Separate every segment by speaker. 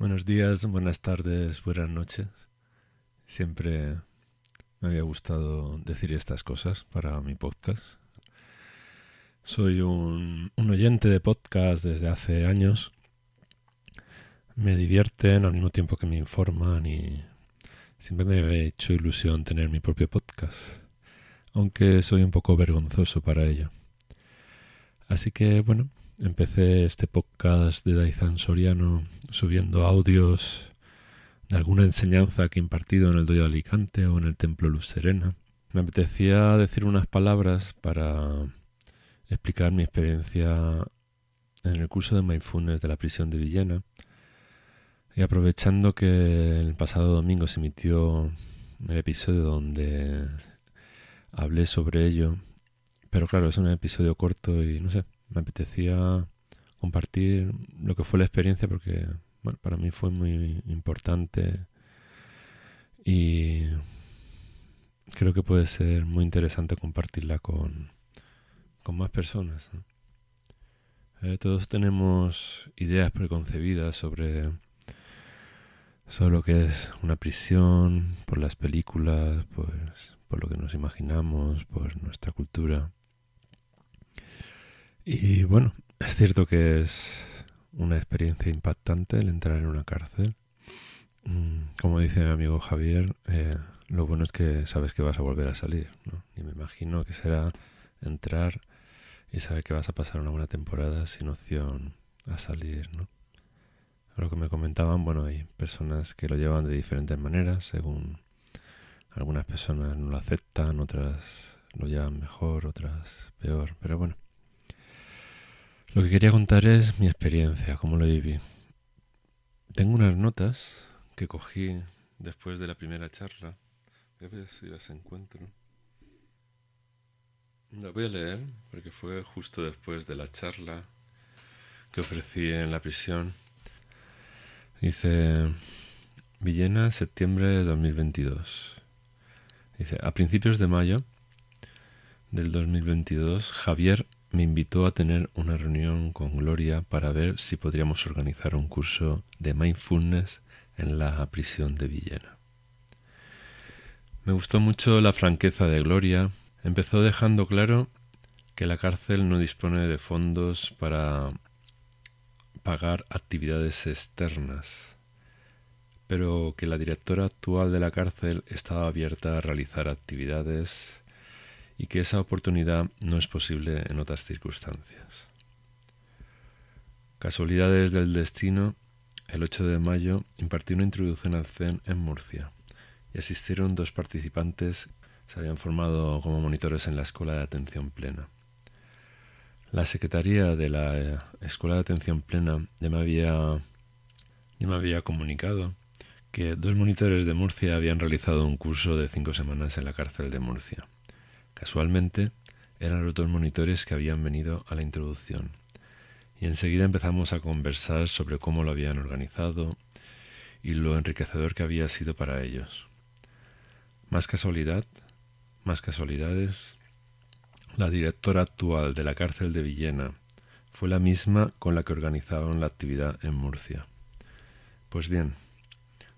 Speaker 1: Buenos días, buenas tardes, buenas noches. Siempre me había gustado decir estas cosas para mi podcast. Soy un, oyente de podcast desde hace años. Me divierten al mismo tiempo que me informan y siempre me he hecho ilusión tener mi propio podcast, aunque soy un poco vergonzoso para ello. Así que bueno, Empecé este podcast de Daizan Soriano subiendo audios de alguna enseñanza que he impartido en el Doyo Alicante o en el Templo Luz Serena. Me apetecía decir unas palabras para explicar mi experiencia en el curso de Mindfulness de la prisión de Villena. Y aprovechando que el pasado domingo se emitió el episodio donde hablé sobre ello, pero claro, es un episodio corto y no sé, me apetecía compartir lo que fue la experiencia porque para mí fue muy importante y creo que puede ser muy interesante compartirla con, con más personas. Eh, todos tenemos ideas preconcebidas sobre, sobre lo que es una prisión, por las películas, pues, por lo que nos imaginamos, por nuestra cultura. Y bueno, es cierto que es una experiencia impactante el entrar en una cárcel. Mm, como dice mi amigo Javier, eh, lo bueno es que sabes que vas a volver a salir. ¿no? Y me imagino que será entrar y saber que vas a pasar una buena temporada sin opción a salir. ¿no? Lo que me comentaban, bueno, hay personas que lo llevan de diferentes maneras, según algunas personas no lo aceptan, otras lo llevan mejor, otras peor, pero bueno. Lo que quería contar es mi experiencia, cómo lo viví. Tengo unas notas que cogí después de la primera charla. Voy a ver si las encuentro. Las voy a leer porque fue justo después de la charla que ofrecí en la prisión. Dice Villena, septiembre de 2022. Dice, a principios de mayo del 2022, Javier me invitó a tener una reunión con Gloria para ver si podríamos organizar un curso de mindfulness en la prisión de Villena. Me gustó mucho la franqueza de Gloria. Empezó dejando claro que la cárcel no dispone de fondos para pagar actividades externas, pero que la directora actual de la cárcel estaba abierta a realizar actividades y que esa oportunidad no es posible en otras circunstancias. Casualidades del destino, el 8 de mayo impartí una introducción al Zen en Murcia y asistieron dos participantes que se habían formado como monitores en la Escuela de Atención Plena. La Secretaría de la eh, Escuela de Atención Plena ya me había, ya me había comunicado que dos monitores de Murcia habían realizado un curso de cinco semanas en la cárcel de Murcia Casualmente, eran los dos monitores que habían venido a la introducción, y enseguida empezamos a conversar sobre cómo lo habían organizado y lo enriquecedor que había sido para ellos. Más casualidad, más casualidades, la directora actual de la cárcel de Villena fue la misma con la que organizaron la actividad en Murcia. Pues bien,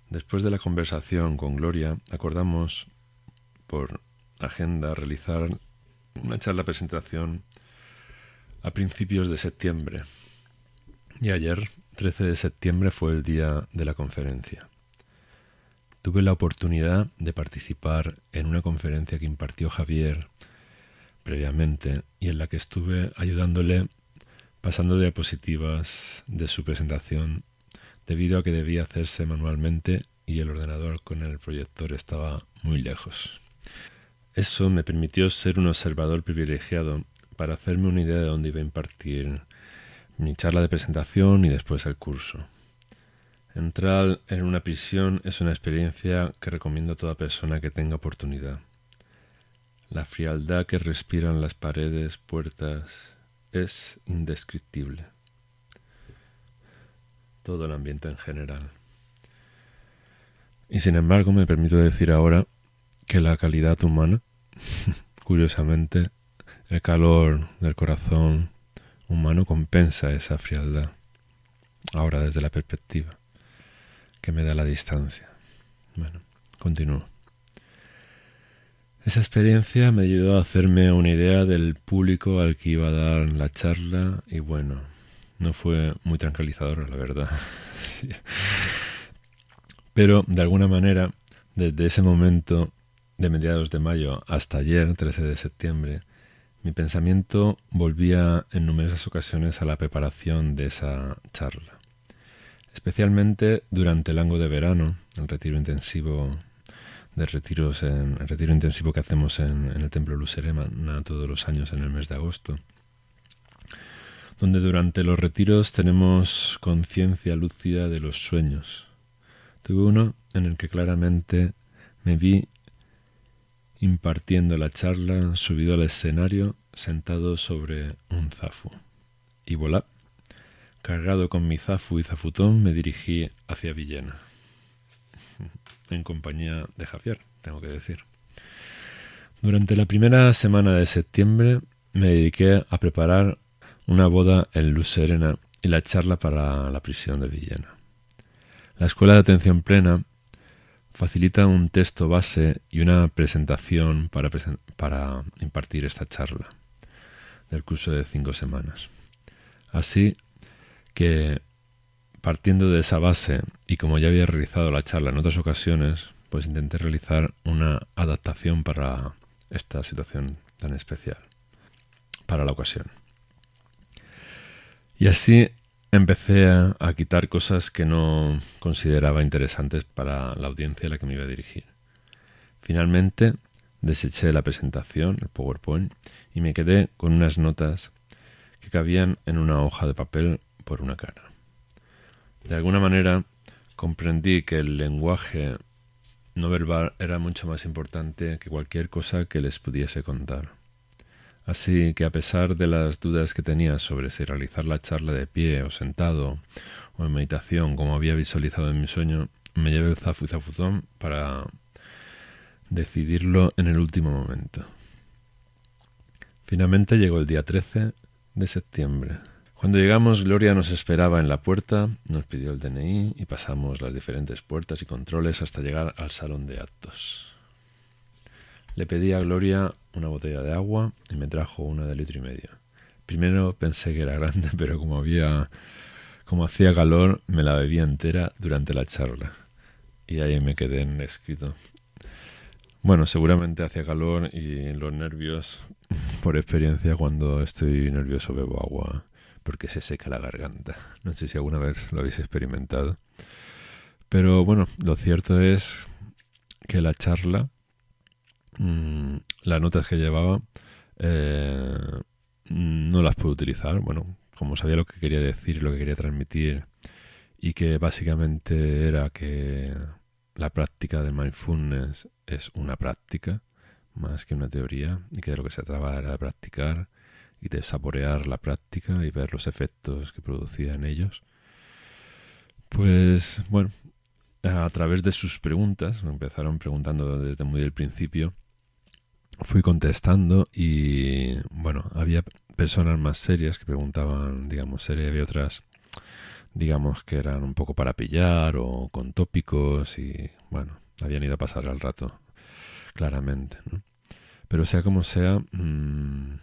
Speaker 1: después de la conversación con Gloria, acordamos por agenda realizar una charla presentación a principios de septiembre. Y ayer, 13 de septiembre, fue el día de la conferencia. Tuve la oportunidad de participar en una conferencia que impartió Javier previamente y en la que estuve ayudándole pasando diapositivas de su presentación debido a que debía hacerse manualmente y el ordenador con el proyector estaba muy lejos. Eso me permitió ser un observador privilegiado para hacerme una idea de dónde iba a impartir mi charla de presentación y después el curso. Entrar en una prisión es una experiencia que recomiendo a toda persona que tenga oportunidad. La frialdad que respiran las paredes, puertas, es indescriptible. Todo el ambiente en general. Y sin embargo me permito decir ahora que la calidad humana, curiosamente, el calor del corazón humano compensa esa frialdad, ahora desde la perspectiva. que me da la distancia. Bueno, continúo. Esa experiencia me ayudó a hacerme una idea del público al que iba a dar la charla y bueno, no fue muy tranquilizadora, la verdad. Pero de alguna manera, desde ese momento de mediados de mayo hasta ayer, 13 de septiembre, mi pensamiento volvía en numerosas ocasiones a la preparación de esa charla, especialmente durante el ango de verano, el retiro intensivo de retiros en el retiro intensivo que hacemos en, el templo Lucerema todos los años en el mes de agosto donde durante los retiros tenemos conciencia lúcida de los sueños. Tuve uno en el que claramente me vi impartiendo la charla subido al escenario sentado sobre un zafu. Y volá, cargado con mi zafu y zafutón, me dirigí hacia Villena en compañía de Javier, tengo que decir. Durante la primera semana de septiembre me dediqué a preparar una boda en Luz Serena y la charla para la prisión de Villena. La Escuela de Atención Plena facilita un texto base y una presentación para, impartir esta charla del curso de cinco semanas. Así que Partiendo de esa base, y como ya había realizado la charla en otras ocasiones, pues intenté realizar una adaptación para esta situación tan especial, para la ocasión. Y así empecé a, quitar cosas que no consideraba interesantes para la audiencia a la que me iba a dirigir. Finalmente, deseché la presentación, el PowerPoint, y me quedé con unas notas que cabían en una hoja de papel por una cara. De alguna manera comprendí que el lenguaje no verbal era mucho más importante que cualquier cosa que les pudiese contar. Así que a pesar de las dudas que tenía sobre si realizar la charla de pie o sentado o en meditación como había visualizado en mi sueño, me llevé el zafu y zafuzón para decidirlo en el último momento. Finalmente llegó el día 13 de septiembre. Cuando llegamos, Gloria nos esperaba en la puerta, nos pidió el DNI y pasamos las diferentes puertas y controles hasta llegar al salón de actos. Le pedí a Gloria una botella de agua y me trajo una de litro y medio. Primero pensé que era grande, pero como había como hacía calor, me la bebía entera durante la charla. Y ahí me quedé en escrito. Bueno, seguramente hacía calor y los nervios, por experiencia, cuando estoy nervioso bebo agua porque se seca la garganta. No sé si alguna vez lo habéis experimentado. Pero bueno, lo cierto es que la charla, mm, las notas que llevaba, eh, no las puedo utilizar. Bueno, como sabía lo que quería decir, lo que quería transmitir, y que básicamente era que la práctica de mindfulness es una práctica más que una teoría, y que de lo que se trataba era de practicar y de saborear la práctica y ver los efectos que producía en ellos. Pues bueno, a través de sus preguntas, empezaron preguntando desde muy del principio, fui contestando y bueno, había personas más serias que preguntaban, digamos, serias, había otras, digamos, que eran un poco para pillar o con tópicos y bueno, habían ido a pasar al rato, claramente. Pero sea como sea, mmm,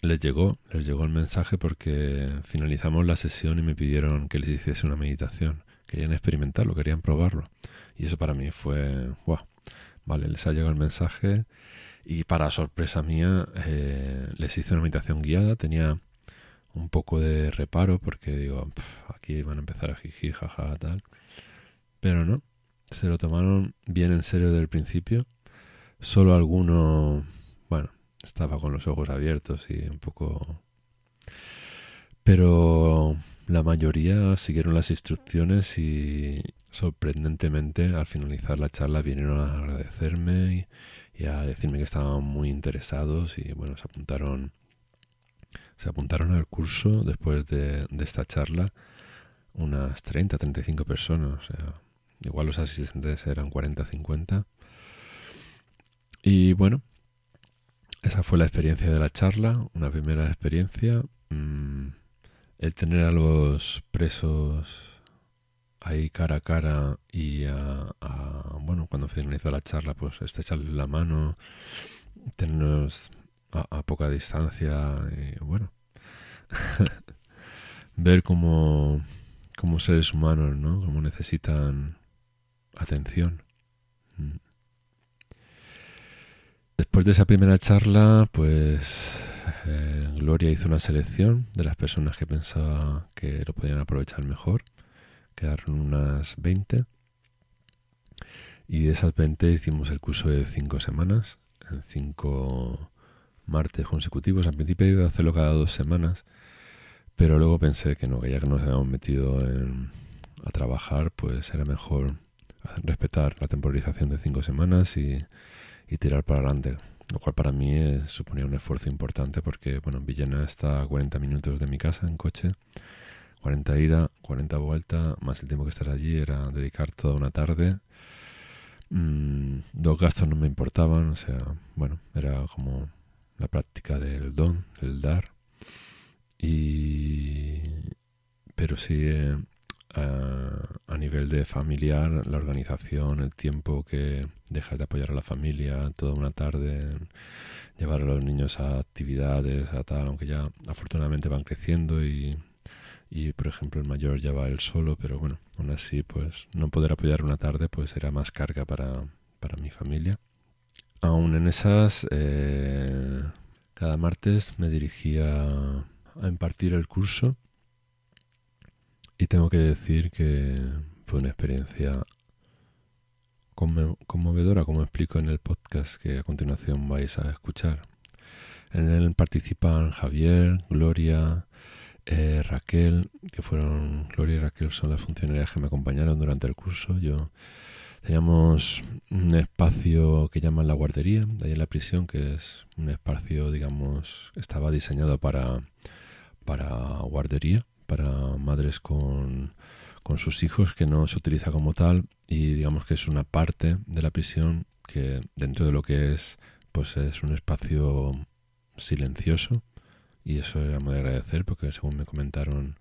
Speaker 1: les llegó, les llegó el mensaje porque finalizamos la sesión y me pidieron que les hiciese una meditación. Querían experimentarlo, querían probarlo. Y eso para mí fue, wow, vale, les ha llegado el mensaje y para sorpresa mía eh, les hice una meditación guiada. Tenía un poco de reparo porque digo, aquí van a empezar a jiji, jaja, tal. Pero no, se lo tomaron bien en serio desde el principio. Solo alguno, bueno, estaba con los ojos abiertos y un poco... Pero la mayoría siguieron las instrucciones y sorprendentemente al finalizar la charla vinieron a agradecerme y, a decirme que estaban muy interesados y bueno, se apuntaron se apuntaron al curso después de, esta charla unas 30, 35 personas, igual los asistentes eran 40, 50. Y bueno, esa fue la experiencia de la charla, una primera experiencia. Mm, el tener a los presos ahí cara a cara y a, bueno, cuando finalizó la charla, pues estrecharle la mano, tenernos a, poca distancia y bueno, ver cómo, como seres humanos, ¿no? Cómo necesitan atención. Mm. Después de esa primera charla, pues eh, Gloria hizo una selección de las personas que pensaba que lo podían aprovechar mejor. Quedaron unas 20. Y de esas 20 hicimos el curso de 5 semanas, en 5 martes consecutivos. Al principio iba a hacerlo cada dos semanas, pero luego pensé que no, que ya que nos habíamos metido a trabajar, pues era mejor respetar la temporización de 5 semanas y tirar para adelante. Lo cual para mí suponía un esfuerzo importante porque, bueno, Villena está a 40 minutos de mi casa en coche. 40 ida, 40 vuelta, más el tiempo que estar allí era dedicar toda una tarde. Mm, dos gastos no me importaban, o sea, bueno, era como la práctica del don, del dar. Y... Pero sí, eh, a, nivel de familiar, la organización, el tiempo que dejas de apoyar a la familia, toda una tarde, llevar a los niños a actividades, a tal, aunque ya afortunadamente van creciendo y, y por ejemplo el mayor ya va él solo, pero bueno, aún así pues no poder apoyar una tarde pues era más carga para, para mi familia. Aún en esas, eh, cada martes me dirigía a impartir el curso y tengo que decir que fue una experiencia conmovedora, como explico en el podcast que a continuación vais a escuchar. En él participan Javier, Gloria, eh, Raquel, que fueron, Gloria y Raquel son las funcionarias que me acompañaron durante el curso. Yo teníamos un espacio que llaman la guardería, de ahí en la prisión, que es un espacio, digamos, estaba diseñado para, para guardería para madres con, con sus hijos que no se utiliza como tal y digamos que es una parte de la prisión que dentro de lo que es pues es un espacio silencioso y eso era muy agradecer porque según me comentaron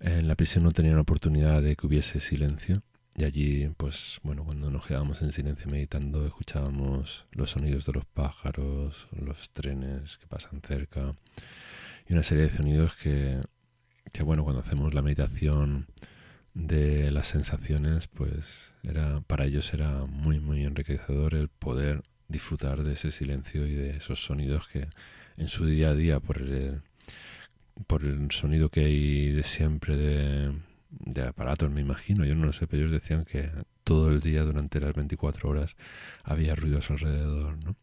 Speaker 1: en la prisión no tenían oportunidad de que hubiese silencio. Y allí pues bueno cuando nos quedábamos en silencio meditando escuchábamos los sonidos de los pájaros los trenes que pasan cerca y una serie de sonidos que que bueno, cuando hacemos la meditación de las sensaciones, pues era para ellos era muy muy enriquecedor el poder disfrutar de ese silencio y de esos sonidos que en su día a día por el por el sonido que hay de siempre de, aparatos, me imagino, yo no lo sé, pero ellos decían que todo el día durante las 24 horas había ruidos alrededor, ¿no?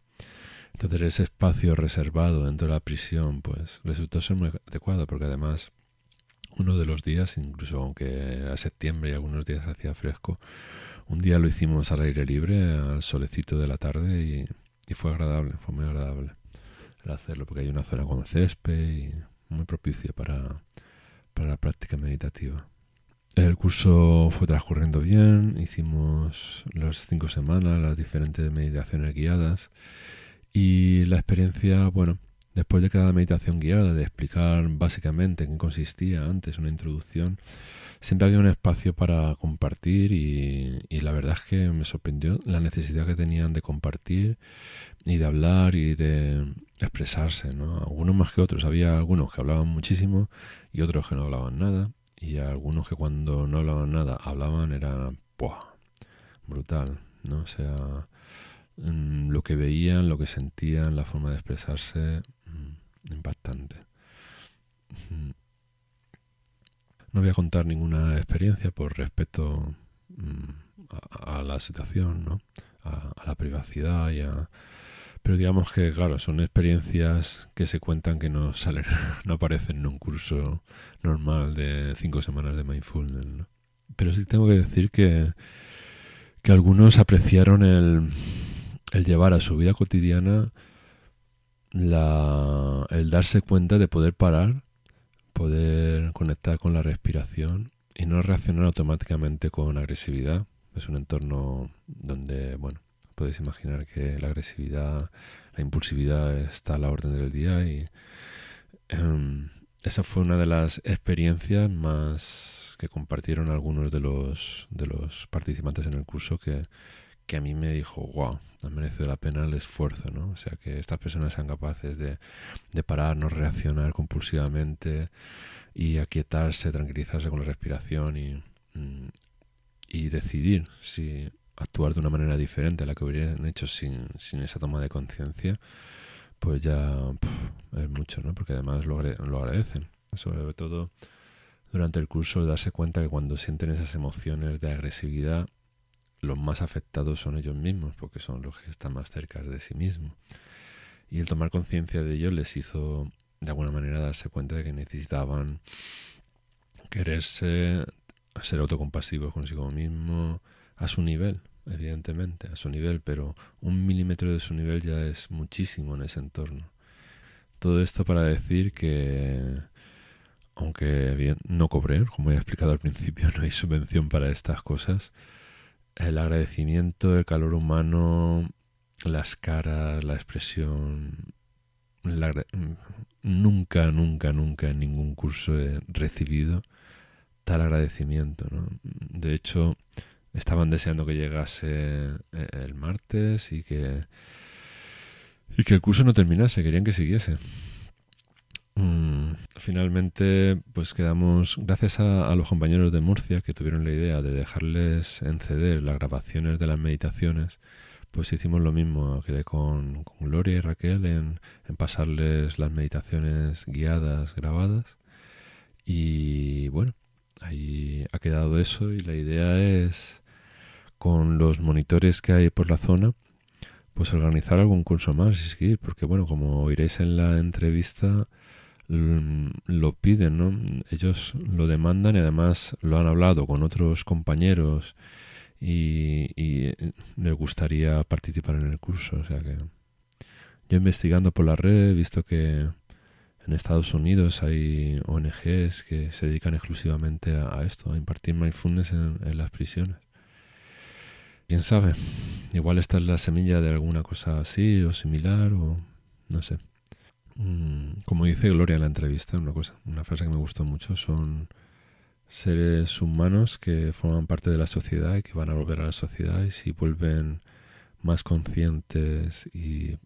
Speaker 1: Entonces ese espacio reservado dentro de la prisión, pues resultó ser muy adecuado porque además uno de los días, incluso aunque era septiembre y algunos días hacía fresco, un día lo hicimos al aire libre, al solecito de la tarde y, fue agradable, fue muy agradable hacerlo porque hay una zona con césped y muy propicio para, para la práctica meditativa. El curso fue transcurriendo bien, hicimos las cinco semanas, las diferentes meditaciones guiadas y la experiencia, bueno, Después de cada meditación guiada, de explicar básicamente en qué consistía antes una introducción, siempre había un espacio para compartir y, la verdad es que me sorprendió la necesidad que tenían de compartir y de hablar y de expresarse, ¿no? Algunos más que otros. Había algunos que hablaban muchísimo y otros que no hablaban nada. Y algunos que cuando no hablaban nada hablaban era brutal, ¿no? O sea, mm, lo que veían, lo que sentían, la forma de expresarse, impactante. No voy a contar ninguna experiencia por respeto mm, a, la situación, ¿no? a, la privacidad y Pero digamos que, claro, son experiencias que se cuentan que no salen, no aparecen en un curso normal de cinco semanas de mindfulness. Pero sí tengo que decir que, que algunos apreciaron el llevar a su vida cotidiana la, el darse cuenta de poder parar, poder conectar con la respiración y no reaccionar automáticamente con agresividad. Es un entorno donde, bueno, podéis imaginar que la agresividad, la impulsividad está a la orden del día y em, esa fue una de las experiencias más
Speaker 2: que compartieron algunos de los, de los participantes en el curso que, que a mí me dijo, wow, ha merecido la pena el esfuerzo, ¿no? O sea, que estas personas sean capaces de, parar, no reaccionar compulsivamente y aquietarse, tranquilizarse con la respiración y, mm, y decidir si actuar de una manera diferente a la que hubieran hecho sin, sin esa toma de conciencia, pues ya es mucho, ¿no? Porque además lo, lo agradecen. Sobre todo durante el curso darse cuenta que cuando sienten esas emociones de agresividad, los más afectados son ellos mismos, porque son los que están más cerca de sí mismos. Y el tomar conciencia de ello les hizo de alguna manera darse cuenta de que necesitaban quererse, ser autocompasivos consigo mismo, a su nivel, evidentemente, a su nivel, pero un milímetro de su nivel ya es muchísimo en ese entorno. Todo esto para decir que, aunque bien, no cobré, como he explicado al principio, no hay subvención para estas cosas, el agradecimiento, el calor humano, las caras, la expresión, nunca, nunca, nunca en ningún curso he recibido tal agradecimiento. ¿no? De hecho, estaban deseando que llegase eh, el martes y que, y que el curso no terminase, querían que siguiese. Finalmente, pues quedamos, gracias a, los compañeros de Murcia que tuvieron la idea de dejarles enceder las grabaciones de las meditaciones, pues hicimos lo mismo, quedé con, Gloria y Raquel en, en, pasarles las meditaciones guiadas, grabadas. Y bueno, ahí ha quedado eso y la idea es, con los monitores que hay por la zona, pues organizar algún curso más y seguir, porque bueno, como oiréis en la entrevista, lo piden, ¿no? Ellos lo demandan y además lo han hablado con otros compañeros y, y les gustaría participar en el curso. O sea que yo investigando por la red he visto que en Estados Unidos hay ONGs que se dedican exclusivamente a, esto, a impartir mindfulness en, en las prisiones. Quién sabe, igual esta es la semilla de alguna cosa así o similar o no sé. Mm, como dice Gloria en la entrevista, una cosa, una frase que me gustó mucho, son seres humanos que forman parte de la sociedad y que van a volver a la sociedad y si vuelven más conscientes y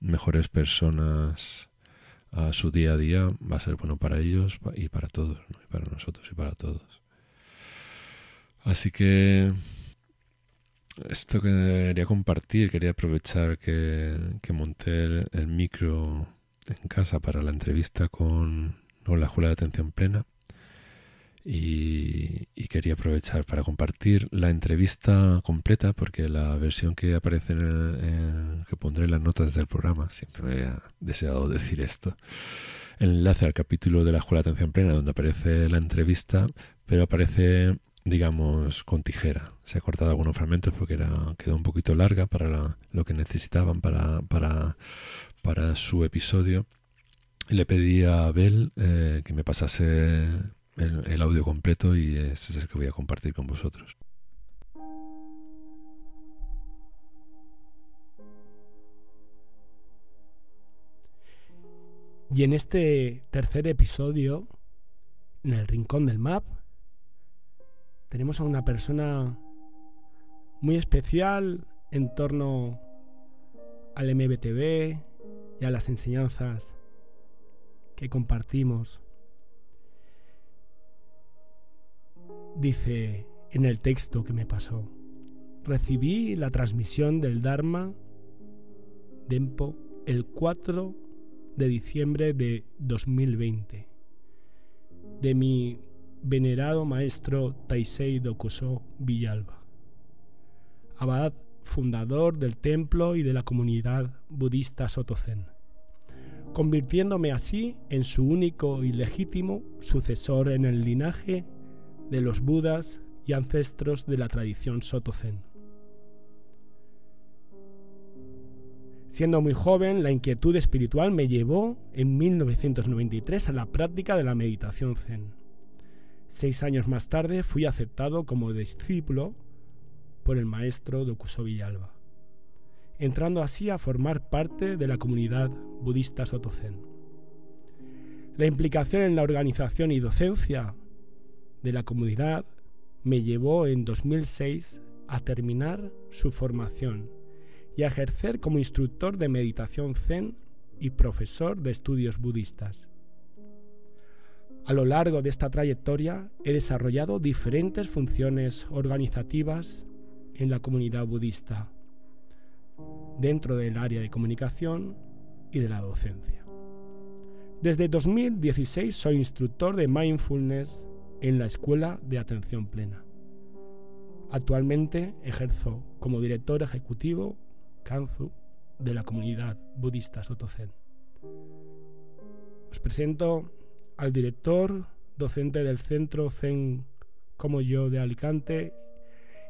Speaker 2: mejores personas a su día a día va a ser bueno para ellos y para todos, y para nosotros y para todos. Así que esto que quería compartir, quería aprovechar que, monté el micro en casa para la entrevista con, la Escuela de Atención Plena y, quería aprovechar para compartir la entrevista completa porque la versión que aparece en, que pondré en las notas del programa, siempre me he deseado decir esto, el enlace al capítulo de la Escuela de Atención Plena donde aparece la entrevista, pero aparece digamos con tijera. Se ha cortado algunos fragmentos porque era, quedó un poquito larga para lo que necesitaban para, para, para su episodio, le pedí a Abel eh, que me pasase el, audio completo y ese es el que voy a compartir con vosotros.
Speaker 3: Y en este tercer episodio, en el rincón del map, tenemos a una persona muy especial en torno al MBTV, y a las enseñanzas que compartimos. Dice en el texto que me pasó, recibí la transmisión del Dharma Dempo el 4 de diciembre de 2020 de mi venerado maestro Taisei Dokuso Villalba, abad fundador del templo y de la comunidad budista Sotozen, convirtiéndome así en su único y legítimo sucesor en el linaje de los budas y ancestros de la tradición Sotozen. Siendo muy joven, la inquietud espiritual me llevó en 1993 a la práctica de la meditación zen. Seis años más tarde fui aceptado como discípulo por el maestro Dokuso Villalba, entrando así a formar parte de la comunidad budista Sotozen. La implicación en la organización y docencia de la comunidad me llevó en 2006 a terminar su formación y a ejercer como instructor de meditación zen y profesor de estudios budistas. A lo largo de esta trayectoria he desarrollado diferentes funciones organizativas en la comunidad budista, dentro del área de comunicación y de la docencia. Desde 2016 soy instructor de mindfulness en la Escuela de Atención Plena. Actualmente ejerzo como director ejecutivo Kanzu de la comunidad budista Sotozen. Os presento al director docente del Centro Zen como yo de Alicante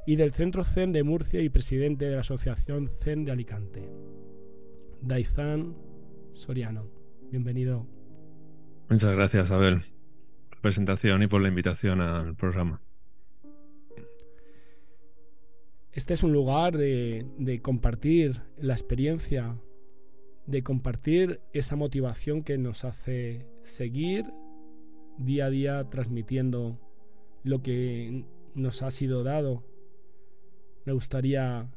Speaker 3: y del Centro Zen de Murcia y presidente de la Asociación Zen de Alicante, Daizan Soriano. Bienvenido.
Speaker 1: Muchas gracias, Abel, por la presentación y por la invitación al programa.
Speaker 3: Este es un lugar de, de compartir la experiencia, de compartir esa motivación que nos hace seguir día a día transmitiendo lo que nos ha sido dado. Me gustaría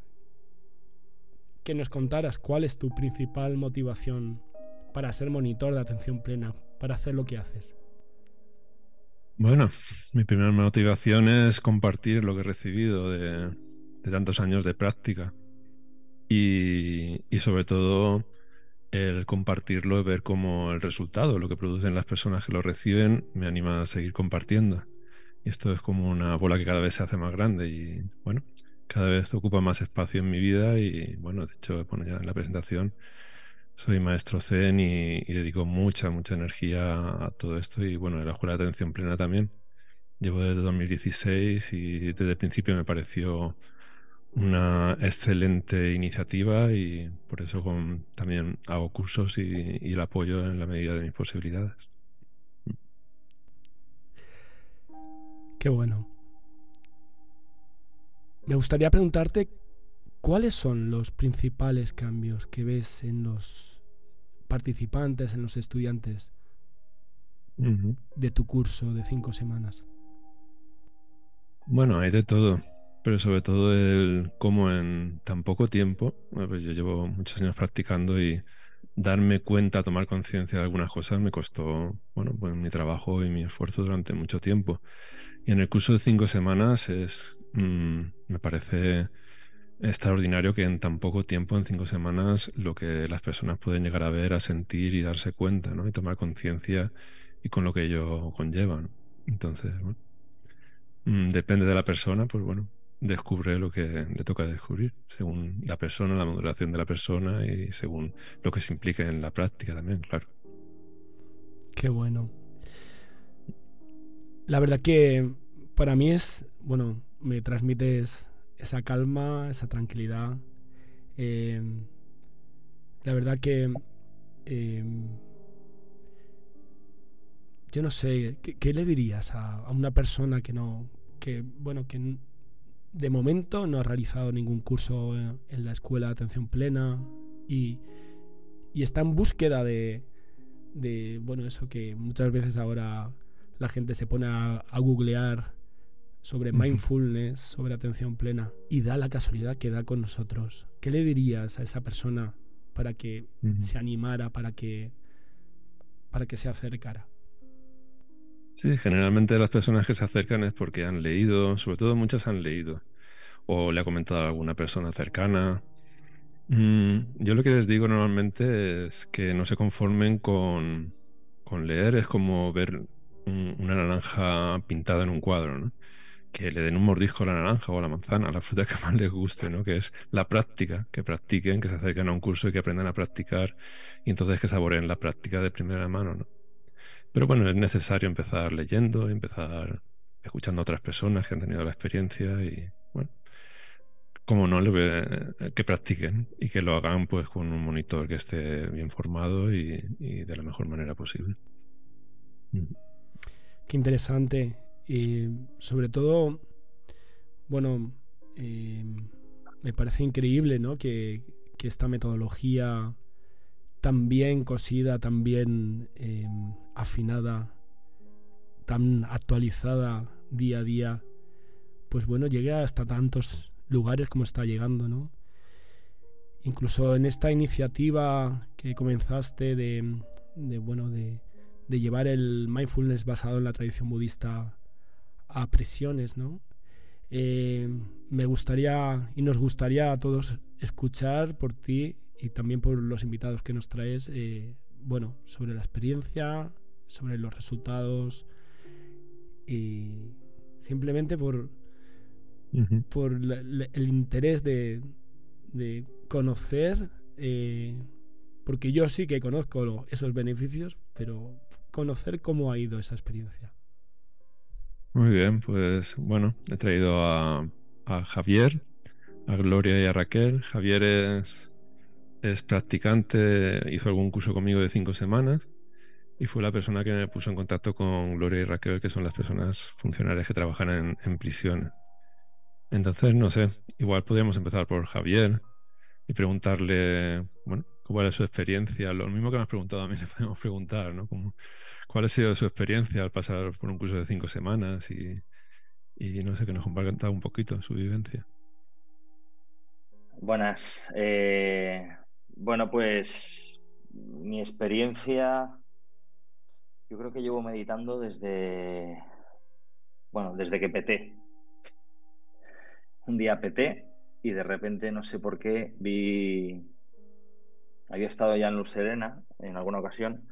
Speaker 3: que nos contaras cuál es tu principal motivación para ser monitor de atención plena, para hacer lo que haces.
Speaker 1: Bueno, mi primera motivación es compartir lo que he recibido de, tantos años de práctica y, y sobre todo el compartirlo y ver cómo el resultado, lo que producen las personas que lo reciben, me anima a seguir compartiendo. Y esto es como una bola que cada vez se hace más grande y bueno, cada vez ocupa más espacio en mi vida y bueno, de hecho, bueno, ya en la presentación soy maestro Zen y, dedico mucha, mucha energía a todo esto y bueno, en la escuela de atención plena también. Llevo desde 2016 y desde el principio me pareció una excelente iniciativa y por eso también hago cursos y, y, el apoyo en la medida de mis posibilidades.
Speaker 3: Qué bueno. Me gustaría preguntarte cuáles son los principales cambios que ves en los participantes, en los estudiantes de tu curso de cinco semanas.
Speaker 1: Bueno, hay de todo pero sobre todo el cómo en tan poco tiempo, pues yo llevo muchos años practicando y darme cuenta, tomar conciencia de algunas cosas me costó, bueno, pues mi trabajo y mi esfuerzo durante mucho tiempo. Y en el curso de cinco semanas es, mm, me parece extraordinario que en tan poco tiempo, en cinco semanas, lo que las personas pueden llegar a ver, a sentir y darse cuenta, ¿no? Y tomar conciencia y con lo que ello conlleva, Entonces, bueno, mm, depende de la persona, pues bueno, descubre lo que le toca descubrir, según la persona, la modulación de la persona y según lo que se implica en la práctica también, claro.
Speaker 3: Qué bueno. La verdad que para mí es, bueno, me transmites esa calma, esa tranquilidad. Em, la verdad que em, yo no sé, ¿qué, le dirías a, a, una persona que no, que bueno, que de momento no ha realizado ningún curso en la escuela de atención plena y, está en búsqueda de, bueno, eso que muchas veces ahora la gente se pone a, googlear sobre mindfulness, sobre atención plena y da la casualidad que da con nosotros. ¿Qué le dirías a esa persona para que se animara, para que, para que se acercara?
Speaker 1: Sí, generalmente las personas que se acercan es porque han leído, sobre todo muchas han leído, o le ha comentado a alguna persona cercana. Mm, yo lo que les digo normalmente es que no se conformen con, leer, es como ver una naranja pintada en un cuadro, ¿no? Que le den un mordisco a la naranja o a la manzana, a la fruta que más les guste, ¿no? Que es la práctica, que practiquen, que se acerquen a un curso y que aprendan a practicar y entonces que saboreen la práctica de primera mano, ¿no? Pero bueno, es necesario empezar leyendo, empezar escuchando a otras personas que han tenido la experiencia y, bueno, como no, le, que practiquen y que lo hagan pues con un monitor que esté bien formado y, de la mejor manera posible.
Speaker 3: Qué interesante. Sobre todo, bueno, eh, me parece increíble ¿no? que, esta metodología tan bien cosida, tan bien em, afinada, tan actualizada día a día, pues bueno, llegue hasta tantos lugares como está llegando, ¿no? Incluso en esta iniciativa que comenzaste de, bueno, de, llevar el mindfulness basado en la tradición budista a prisiones, ¿no? Eh, me gustaría y nos gustaría a todos escuchar por ti y también por los invitados que nos traes, eh, bueno, sobre la experiencia, sobre los resultados y simplemente por, por el interés de, de conocer, eh, porque yo sí que conozco esos beneficios, pero conocer cómo ha ido esa experiencia.
Speaker 1: Muy bien, pues bueno, he traído a, Javier, a Gloria y a Raquel. Javier es, es practicante, hizo algún curso conmigo de cinco semanas y fue la persona que me puso en contacto con Gloria y Raquel, que son las personas funcionarias que trabajan en, en prisiones. Entonces, no sé, igual podríamos empezar por Javier y preguntarle, bueno, cuál es su experiencia. Lo mismo que me has preguntado a mí le podemos preguntar, ¿no? ¿Cuál ha sido su experiencia al pasar por un curso de cinco semanas y, no sé, que nos comparta un poquito su vivencia?
Speaker 4: Buenas. Eh, bueno, pues mi experiencia, yo creo que llevo meditando desde, bueno, desde que peté un día peté y de repente no sé por qué vi, había estado ya en Luz Serena en alguna ocasión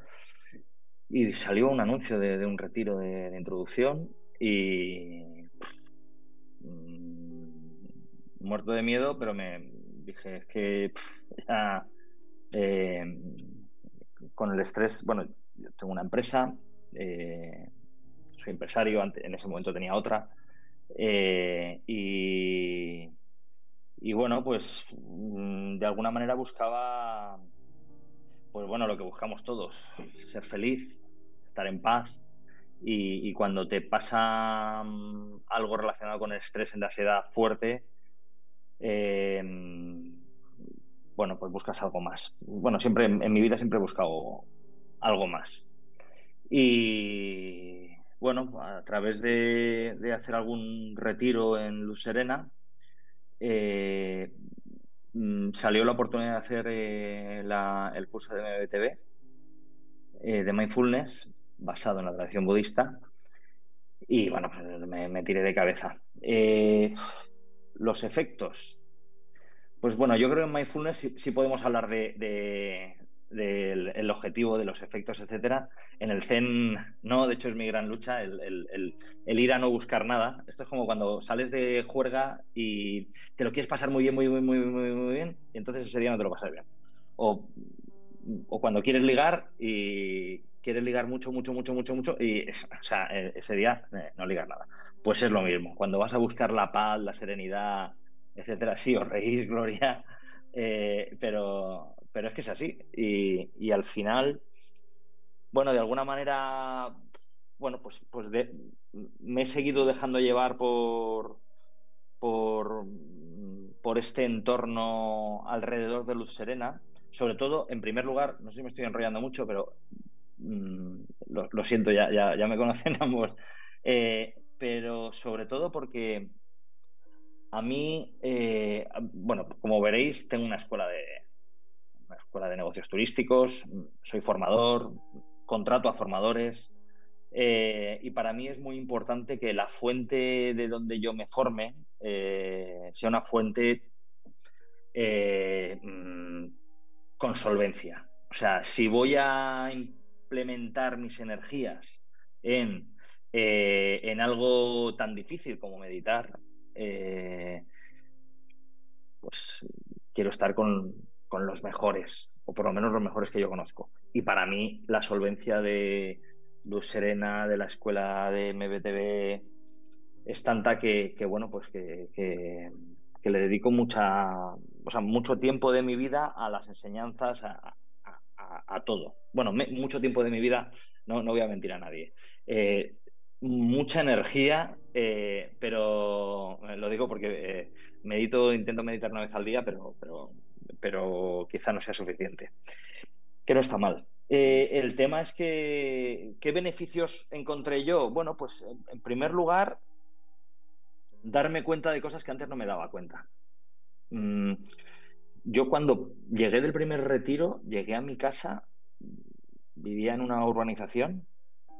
Speaker 4: y salió un anuncio de, un retiro de, introducción y mm, muerto de miedo, pero me dije, es que ya eh, con el estrés, bueno, yo tengo una empresa, eh, soy empresario, en ese momento tenía otra, eh, y, bueno, pues mm, de alguna manera buscaba, pues bueno, lo que buscamos todos, ser feliz, estar en paz. Y, cuando te pasa mm, algo relacionado con el estrés en la ansiedad fuerte, eh, bueno, pues buscas algo más. Bueno, siempre en, mi vida siempre he buscado algo más. Y, bueno, a través de, hacer algún retiro en Luz Serena, eh, mm, salió la oportunidad de hacer eh, el curso de MBTV, eh, de mindfulness, basado en la tradición budista. Y bueno, pues me, tiré de cabeza. los efectos. Pues bueno, yo creo que en mindfulness sí, podemos hablar de, del objetivo, de los efectos, etcétera. En el Zen, no, de hecho es mi gran lucha, el, ir a no buscar nada. Esto es como cuando sales de juerga y te lo quieres pasar muy bien, muy, muy, muy, muy, muy bien, y entonces ese día no te lo pasas bien. O, cuando quieres ligar y quieres ligar mucho, mucho, mucho, mucho, mucho, y o e, ese día eh, no ligar nada. Pues es lo mismo. Cuando vas a buscar la paz, la serenidad, etcétera, sí, os reís, Gloria, eh, pero, pero es que es así. Y, al final, bueno, de alguna manera, bueno, pues, pues me he seguido dejando llevar por, por, por este entorno alrededor de Luz Serena. Sobre todo, en primer lugar, no sé si me estoy enrollando mucho, pero mm, lo, siento, ya, ya, me conocen ambos. Eh, pero sobre todo porque a mí, eh, bueno, como veréis, tengo una escuela de, escuela de negocios turísticos, soy formador, contrato a formadores. Eh, y para mí es muy importante que la fuente de donde yo me forme eh, sea una fuente eh, mm, con solvencia. O sea, si voy a implementar mis energías en, en algo tan difícil como meditar, pues quiero estar con, con los mejores, o por lo menos los mejores que yo conozco. Y para mí la solvencia de Luz Serena, de la escuela de MBTV, es tanta que, bueno, pues que, le dedico mucha, o sea, mucho tiempo de mi vida a las enseñanzas, a, todo. Bueno, mucho tiempo de mi vida, no, no voy a mentir a nadie. Eh, mucha energía, eh, pero lo digo porque eh, medito, intento meditar una vez al día, pero, pero pero quizá no sea suficiente. Que no está mal. Eh, el tema es que, ¿qué beneficios encontré yo? Bueno, pues en primer lugar, darme cuenta de cosas que antes no me daba cuenta. Mm, yo cuando llegué del primer retiro, llegué a mi casa, vivía en una urbanización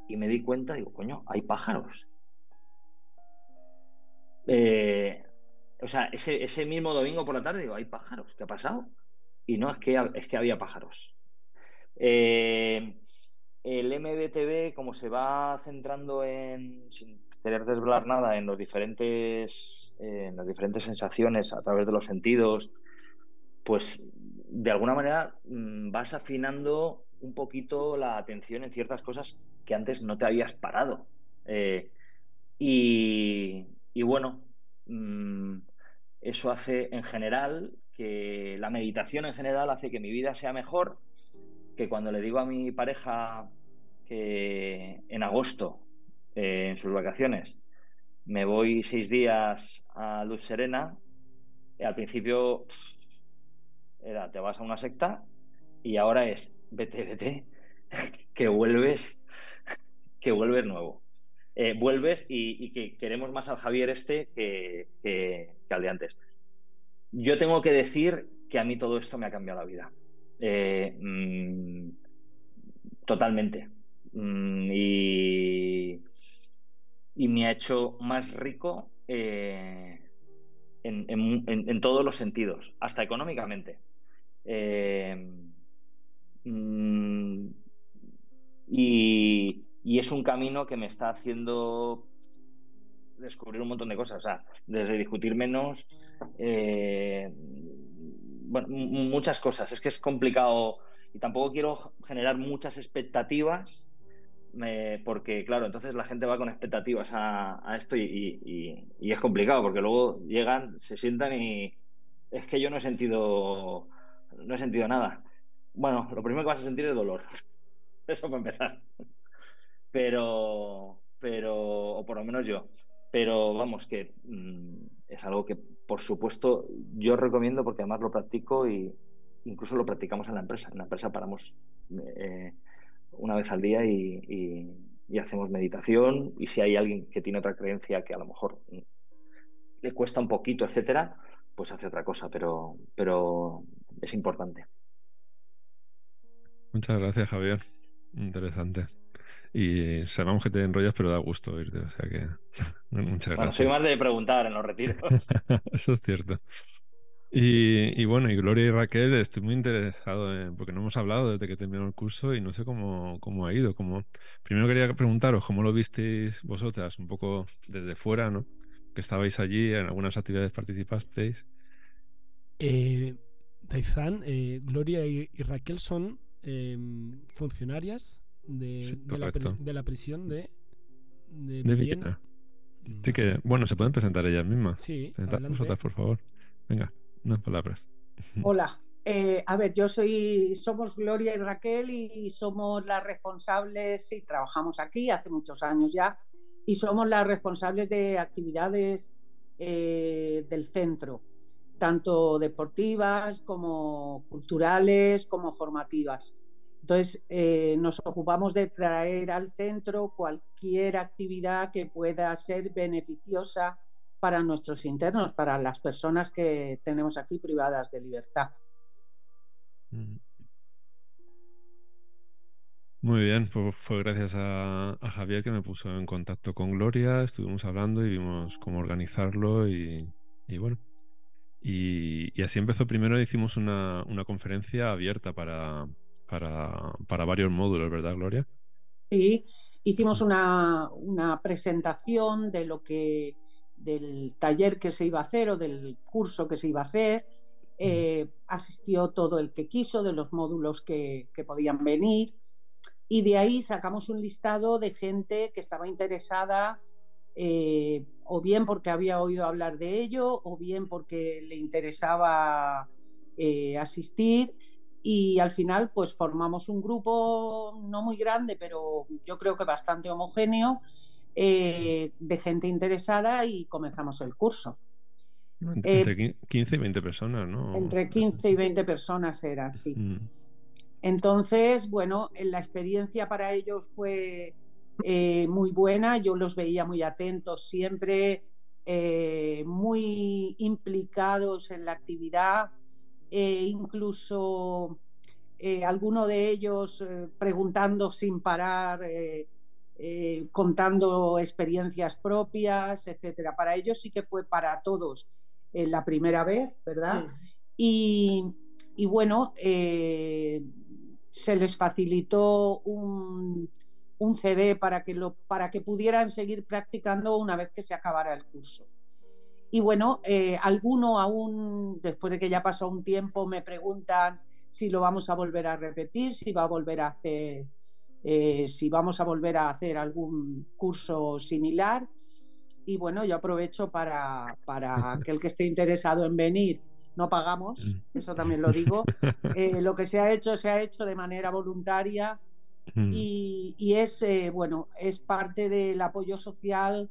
Speaker 4: y me di cuenta, digo, coño, hay pájaros. Eh, o sea, ese, mismo domingo por la tarde digo, hay pájaros, ¿qué ha pasado? Y no, es que, es que había pájaros. Eh, el MDTV, como se va centrando en, sin querer desvelar nada, en los diferentes, eh, en las diferentes sensaciones a través de los sentidos, pues de alguna manera mm, vas afinando un poquito la atención en ciertas cosas que antes no te habías parado. Eh, y, bueno, mm, eso hace en general que la meditación en general hace que mi vida sea mejor, que cuando le digo a mi pareja que en agosto, eh, en sus vacaciones, me voy seis días a Luz Serena, al principio era te vas a una secta y ahora es vete, vete, que vuelves, que vuelves nuevo. Eh, vuelves y, que queremos más al Javier este que, al de antes. Yo tengo que decir que a mí todo esto me ha cambiado la vida. Eh, mm, totalmente. Mm, y, me ha hecho más rico eh, en, todos los sentidos, hasta económicamente. Mm, y, es un camino que me está haciendo descubrir un montón de cosas. O sea, desde discutir menos, eh, muchas cosas. Es que es complicado y tampoco quiero generar muchas expectativas. porque, claro, entonces la gente va con expectativas a, esto y, y, es complicado porque luego llegan, se sientan y es que yo no he sentido, no he sentido nada. Bueno, lo primero que vas a sentir es dolor. Eso para empezar. Pero, pero, o por lo menos yo. Pero vamos, que mm, es algo que, por supuesto, yo recomiendo porque además lo practico y incluso lo practicamos en la empresa. En la empresa paramos eh, una vez al día y, hacemos meditación. Y si hay alguien que tiene otra creencia que a lo mejor le cuesta un poquito, etcétera, pues hace otra cosa. Pero, pero es importante.
Speaker 1: Muchas gracias, Javier. Interesante. Y sabemos que te enrollas, pero da gusto oírte. O sea que muchas gracias.
Speaker 4: soy más de preguntar en los retiros.
Speaker 1: Eso es cierto. Y, bueno, y Gloria y Raquel, estoy muy interesado en, porque no hemos hablado desde que terminó el curso y no sé cómo, cómo ha ido. Cómo... Primero quería preguntaros cómo lo visteis vosotras, un poco desde fuera, ¿no? Que estabais allí, en algunas actividades participasteis.
Speaker 3: Eh, Daizan, eh, Gloria y Raquel son Em, funcionarias de, la, prisión de, de,
Speaker 1: Viena. Sí que, bueno, se pueden presentar ellas mismas.
Speaker 3: Sí,
Speaker 1: vosotras, por favor. Venga, unas palabras.
Speaker 5: Hola. Eh, a ver, yo soy, somos Gloria y Raquel y somos las responsables, y trabajamos aquí hace muchos años ya, y somos las responsables de actividades eh, del centro tanto deportivas como culturales, como formativas. Entonces, eh, nos ocupamos de traer al centro cualquier actividad que pueda ser beneficiosa para nuestros internos, para las personas que tenemos aquí privadas de libertad. Mm.
Speaker 1: Muy bien, pues fue gracias a, Javier que me puso en contacto con Gloria, estuvimos hablando y vimos cómo organizarlo y bueno, y, así empezó. Primero hicimos una, conferencia abierta para, para, varios módulos, ¿verdad, Gloria?
Speaker 5: Sí, hicimos una, presentación de lo que del taller que se iba a hacer o del curso que se iba a hacer. Eh, asistió todo el que quiso de los módulos que, que podían venir y de ahí sacamos un listado de gente que estaba interesada eh, o bien porque había oído hablar de ello, o bien porque le interesaba eh, asistir. Y al final, pues formamos un grupo no muy grande, pero yo creo que bastante homogéneo, eh, de gente interesada y comenzamos el curso.
Speaker 1: Entre 15 y 20 personas, ¿no?
Speaker 5: Entre 15 y 20 personas eran, sí. Mm. Entonces, bueno, la experiencia para ellos fue eh, muy buena, yo los veía muy atentos siempre, eh, muy implicados en la actividad, e incluso eh, alguno de ellos preguntando sin parar, contando experiencias propias, etcétera. Para ellos sí que fue para todos la primera vez, ¿verdad? Y, y, bueno, se les facilitó un, un CD para que, lo, para que pudieran seguir practicando una vez que se acabara el curso. Y bueno, eh, alguno aún, después de que ya pasó un tiempo, me preguntan si lo vamos a volver a repetir, si va a volver a hacer, eh, si vamos a volver a hacer algún curso similar. Y bueno, yo aprovecho para, para aquel que esté interesado en venir. No pagamos, mm. eso también lo digo. Eh, lo que se ha hecho, se ha hecho de manera voluntaria Mm. Y, es, eh, bueno, es parte del apoyo social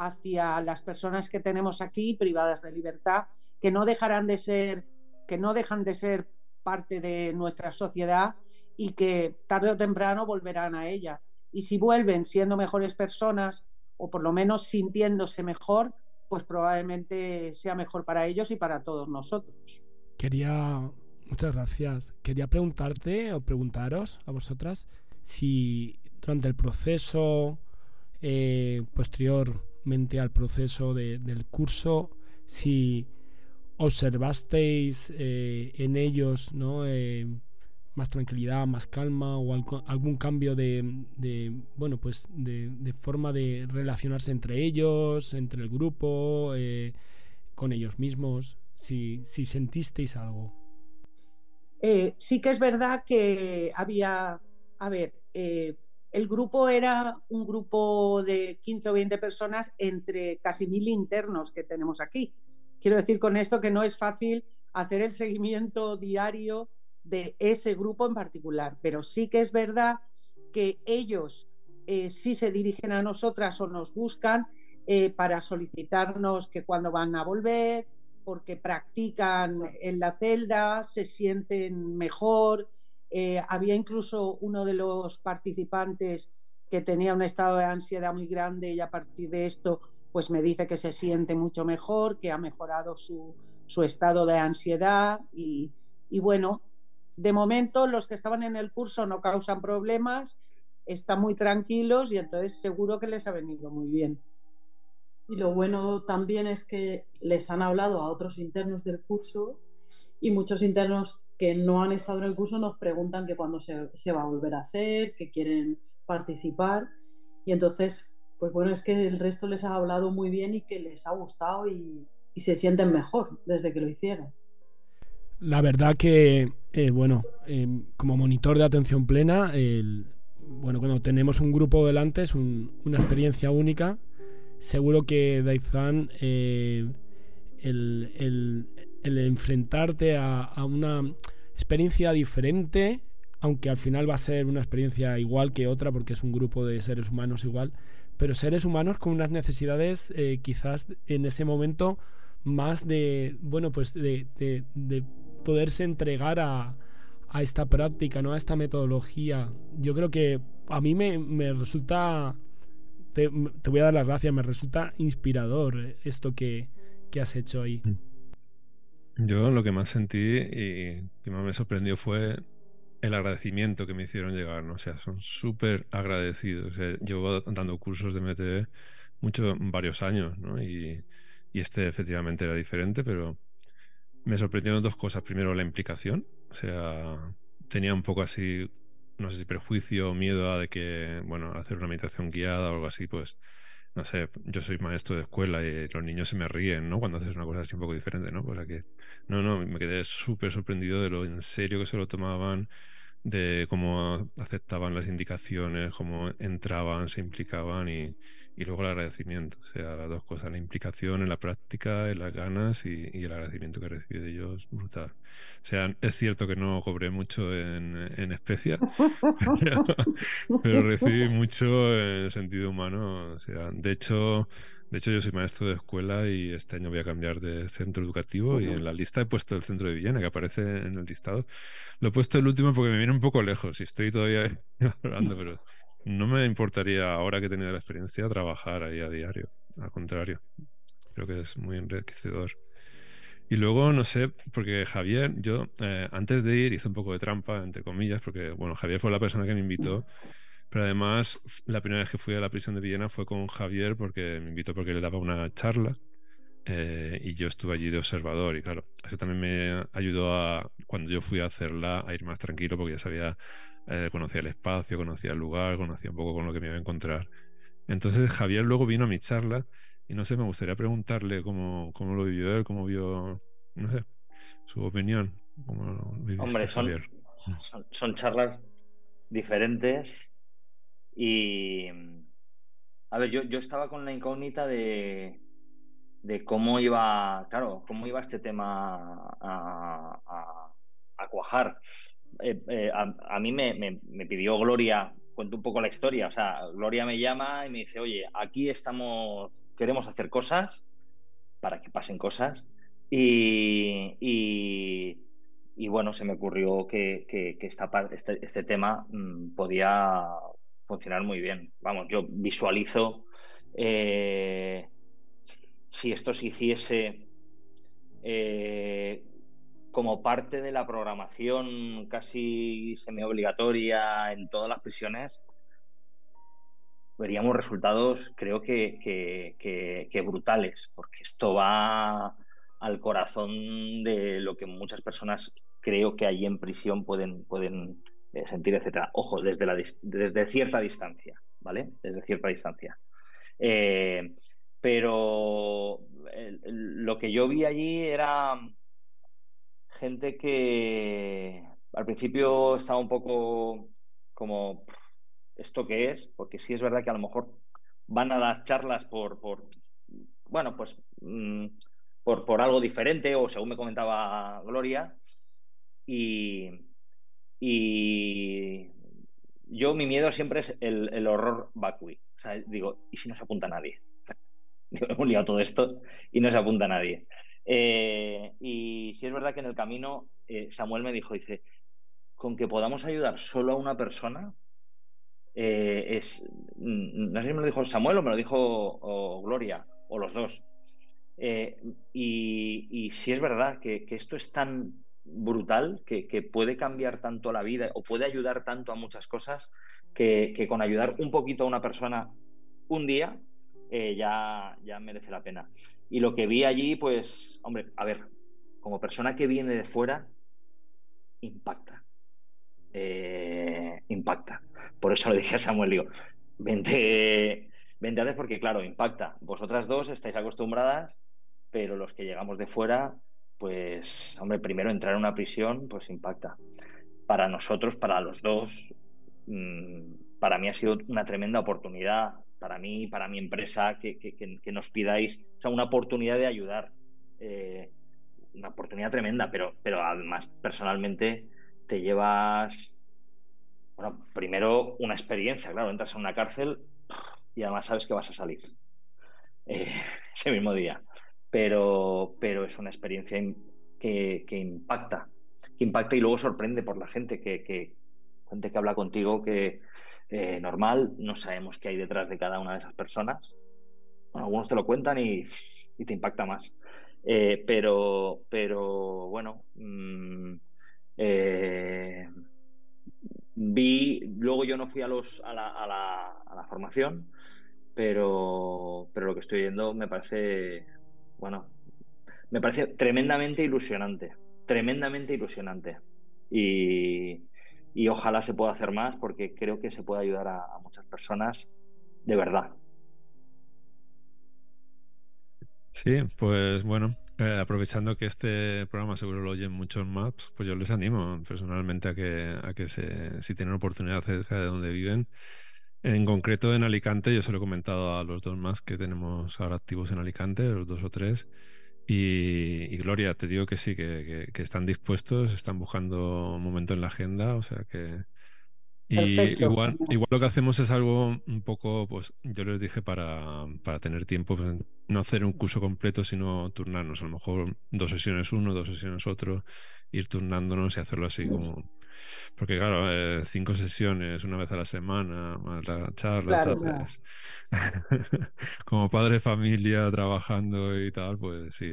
Speaker 5: hacia las personas que tenemos aquí privadas de libertad, que no dejarán de ser, que no dejan de ser parte de nuestra sociedad y que tarde o temprano volverán a ella. Y si vuelven siendo mejores personas o por lo menos sintiéndose mejor, pues probablemente sea mejor para ellos y para todos nosotros.
Speaker 3: Quería, muchas gracias. Quería preguntarte o preguntaros a vosotras si durante el proceso eh, posteriormente al proceso del curso, si observasteis eh, en ellos ¿no? Eh, más tranquilidad, más calma o algún cambio de, bueno pues de, forma de relacionarse entre ellos, entre el grupo, con ellos mismos, si, si sentisteis algo.
Speaker 5: sí que es verdad que había, a ver, eh, el grupo era un grupo de 15 o 20 personas entre casi mil internos que tenemos aquí. Quiero decir con esto que no es fácil hacer el seguimiento diario de ese grupo en particular, pero sí que es verdad que ellos eh, sí se dirigen a nosotras o nos buscan eh, para solicitarnos que cuando van a volver, porque practican en la celda, se sienten mejor, eh, había incluso uno de los participantes que tenía un estado de ansiedad muy grande y a partir de esto pues me dice que se siente mucho mejor, que ha mejorado su, estado de ansiedad y, bueno, de momento los que estaban en el curso no causan problemas, están muy tranquilos y entonces seguro que les ha venido muy bien.
Speaker 6: Y lo bueno también es que les han hablado a otros internos del curso y muchos internos que no han estado en el curso nos preguntan que cuándo se, va a volver a hacer, que quieren participar. Y entonces, pues bueno, es que el resto les ha hablado muy bien y que les ha gustado y, se sienten mejor desde que lo hicieron.
Speaker 3: La verdad que, eh, bueno, eh, como monitor de atención plena, bueno, cuando tenemos un grupo delante es una experiencia única. Seguro que Daizan, eh, el, el enfrentarte a, una experiencia diferente, aunque al final va a ser una experiencia igual que otra porque es un grupo de seres humanos igual, pero seres humanos con unas necesidades eh, quizás en ese momento más de, bueno, pues de, poderse entregar a, a, esta práctica, ¿no? a esta metodología. Yo creo que a mí me, me resulta, te, voy a dar las gracias, me resulta inspirador esto que, que has hecho ahí. Mm.
Speaker 1: Yo lo que más sentí y que más me sorprendió fue el agradecimiento que me hicieron llegar, ¿no? O sea, son súper agradecidos. llevo dando cursos de MTV muchos, varios años, ¿no? Y, este efectivamente era diferente, pero me sorprendieron dos cosas. Primero, la implicación. O sea, tenía un poco así, no sé si prejuicio o miedo a de que, bueno, hacer una meditación guiada o algo así, pues no sé, yo soy maestro de escuela y los niños se me ríen, ¿no? Cuando haces una cosa así un poco diferente, ¿no? Pues que, no, no, me quedé súper sorprendido de lo en serio que se lo tomaban, de cómo aceptaban las indicaciones, cómo entraban, se implicaban y, y luego el agradecimiento, o sea, las dos cosas, la implicación en la práctica, en las ganas y, el agradecimiento que recibí de ellos, brutal. O sea, es cierto que no cobré mucho en, en especias, pero, recibí mucho en sentido humano, o sea, de hecho... De hecho, yo soy maestro de escuela y este año voy a cambiar de centro educativo y en la lista he puesto el centro de Villena, que aparece en el listado. Lo he puesto el último porque me viene un poco lejos y estoy todavía hablando, pero no me importaría, ahora que he tenido la experiencia, trabajar ahí a diario. Al contrario. creo que es muy enriquecedor. Y luego, no sé, porque Javier, yo eh, antes de ir hice un poco de trampa, entre comillas, porque, bueno, Javier fue la persona que me invitó, pero además la primera vez que fui a la prisión de Villena fue con Javier porque me invitó porque le daba una charla eh, y yo estuve allí de observador y claro, eso también me ayudó a, cuando yo fui a hacerla, a ir más tranquilo porque ya sabía, eh, conocía el espacio, conocía el lugar, conocía un poco con lo que me iba a encontrar. Entonces Javier luego vino a mi charla y no sé, me gustaría preguntarle cómo, cómo lo vivió él, cómo vio, no sé, su opinión. Cómo
Speaker 4: lo Hombre, son, son, charlas diferentes y... A ver, yo, yo estaba con la incógnita de, de cómo iba, claro, cómo iba este tema a, cuajar. Eh, eh, a, mí me, me, me, pidió Gloria cuento un poco la historia. O sea, Gloria me llama y me dice, oye, aquí estamos, queremos hacer cosas para que pasen cosas. Y, y, bueno, se me ocurrió que, que, esta, este, este, tema mm, podía funcionar muy bien. Vamos, yo visualizo eh, si esto se hiciese eh, como parte de la programación casi semi-obligatoria en todas las prisiones, veríamos resultados, creo que, brutales, porque esto va al corazón de lo que muchas personas creo que allí en prisión pueden, pueden eh, sentir, etcétera. Ojo, desde, la, desde cierta distancia, ¿vale? Desde cierta distancia. Eh, pero lo que yo vi allí era gente que al principio estaba un poco como, ¿esto qué es? Porque sí es verdad que a lo mejor van a las charlas por, por bueno, pues mm, por, por, algo diferente o según me comentaba Gloria. Y, y yo mi miedo siempre es el, horror vacui. O sea, digo, ¿y si no se apunta nadie? Yo hemos liado todo esto y no se apunta nadie. Eh, y si es verdad que en el camino eh, Samuel me dijo, dice, con que podamos ayudar solo a una persona, eh, es, mm, no sé si me lo dijo Samuel o me lo dijo Gloria, o los dos. Y, si es verdad que, esto es tan brutal, que, puede cambiar tanto la vida o puede ayudar tanto a muchas cosas, que, con ayudar un poquito a una persona un día, ya, ya merece la pena. Y lo que vi allí, pues, hombre, a ver, como persona que viene de fuera, impacta. Eh, impacta. Por eso le dije a Samuel, digo, vente, vente porque, claro, impacta. Vosotras dos estáis acostumbradas, pero los que llegamos de fuera, pues, hombre, primero entrar en una prisión, pues impacta. Para nosotros, para los dos, mm, para mí ha sido una tremenda oportunidad para mí, para mi empresa, que, nos pidáis, o sea, una oportunidad de ayudar. Eh, una oportunidad tremenda, pero, pero además personalmente te llevas, bueno, primero una experiencia, claro, entras a una cárcel y además sabes que vas a salir eh, ese mismo día, pero, pero es una experiencia que, impacta, que impacta y luego sorprende por la gente que, gente que habla contigo que, eh, normal, no sabemos qué hay detrás de cada una de esas personas. algunos te lo cuentan y, te impacta más. Eh, pero, pero bueno, mm, eh, vi, luego yo no fui a, los, a, la, a, la, a la formación, pero, pero lo que estoy viendo me parece, bueno, me parece tremendamente ilusionante, tremendamente ilusionante. Y, y ojalá se pueda hacer más porque creo que se puede ayudar a, muchas personas de verdad.
Speaker 1: Sí, pues bueno, eh, aprovechando que este programa seguro lo oyen muchos maps, pues yo les animo personalmente a que, a que se, si tienen oportunidad cerca de donde viven, en concreto en Alicante, yo se lo he comentado a los dos más que tenemos ahora activos en Alicante, los dos o tres, y, Gloria, te digo que sí, que, están dispuestos, están buscando un momento en la agenda, o sea que... Y igual, igual lo que hacemos es algo un poco, pues yo les dije para, para tener tiempo, pues, no hacer un curso completo, sino turnarnos, a lo mejor dos sesiones uno, dos sesiones otro, ir turnándonos y hacerlo así como... Porque claro, eh, cinco sesiones una vez a la semana, más la charla,
Speaker 5: Claro,
Speaker 1: entonces, como padre de familia trabajando y tal, pues sí,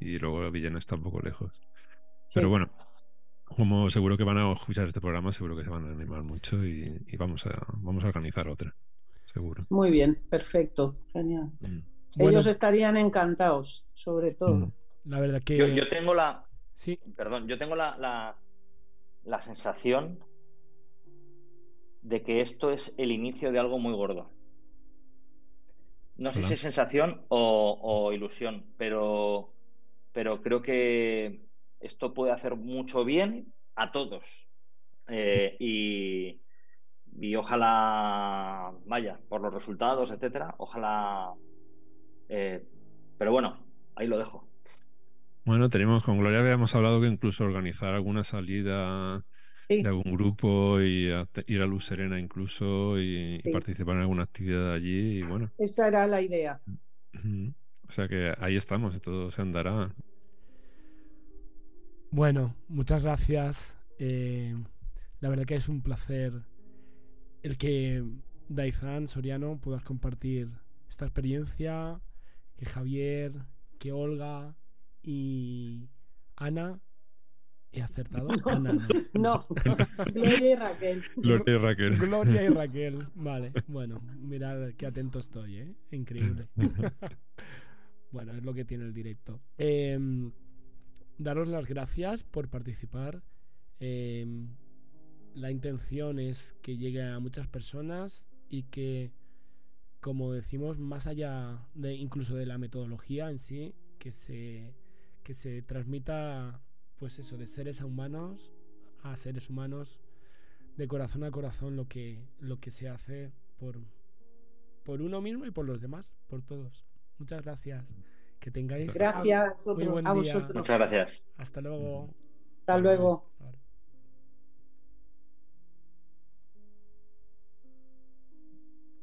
Speaker 1: y luego Villena está un poco lejos. Pero bueno, como seguro que van a escuchar este programa, seguro que se van a animar mucho y, y vamos, a, vamos a organizar otra, seguro.
Speaker 5: Muy bien, perfecto.
Speaker 6: Genial.
Speaker 1: Mm.
Speaker 3: Bueno,
Speaker 5: Ellos estarían encantados, sobre todo.
Speaker 1: Mm.
Speaker 3: la verdad que
Speaker 4: Yo, yo tengo la,
Speaker 3: sí,
Speaker 4: perdón, yo tengo la, la, la sensación de que esto es el inicio de algo muy gordo. No sé si es sensación o, o ilusión, pero, pero creo que esto puede hacer mucho bien a todos. Eh, y, y ojalá, vaya, por los resultados, etcétera, ojalá. eh, pero bueno, ahí lo dejo.
Speaker 1: Bueno, tenemos con Gloria habíamos hablado que incluso organizar alguna salida
Speaker 5: Sí.
Speaker 1: de algún grupo y a- ir a Luz Serena incluso y, participar en alguna actividad allí y bueno,
Speaker 5: Esa era la idea.
Speaker 1: o sea que ahí estamos y todo se andará.
Speaker 3: Bueno, muchas gracias. Eh, la verdad que es un placer el que Daizan Soriano puedas compartir esta experiencia, que Javier, que Olga y Ana he acertado. Ana, no.
Speaker 5: No,
Speaker 6: Gloria y Raquel.
Speaker 1: Gloria y Raquel.
Speaker 3: Gloria y Raquel. Vale, bueno, mirad qué atento estoy, ¿eh? Increíble. bueno, es lo que tiene el directo. Em, daros las gracias por participar. Em, la intención es que llegue a muchas personas y que, como decimos, más allá de incluso de la metodología en sí, que se, que se transmita, pues eso, de seres a humanos a seres humanos, de corazón a corazón, lo que, lo que se hace por, por uno mismo y por los demás, por todos. Muchas gracias. Que tengáis
Speaker 5: gracias
Speaker 3: muy buen
Speaker 5: a
Speaker 3: día.
Speaker 5: vosotros.
Speaker 4: Muchas gracias.
Speaker 3: Hasta luego.
Speaker 5: Hasta luego.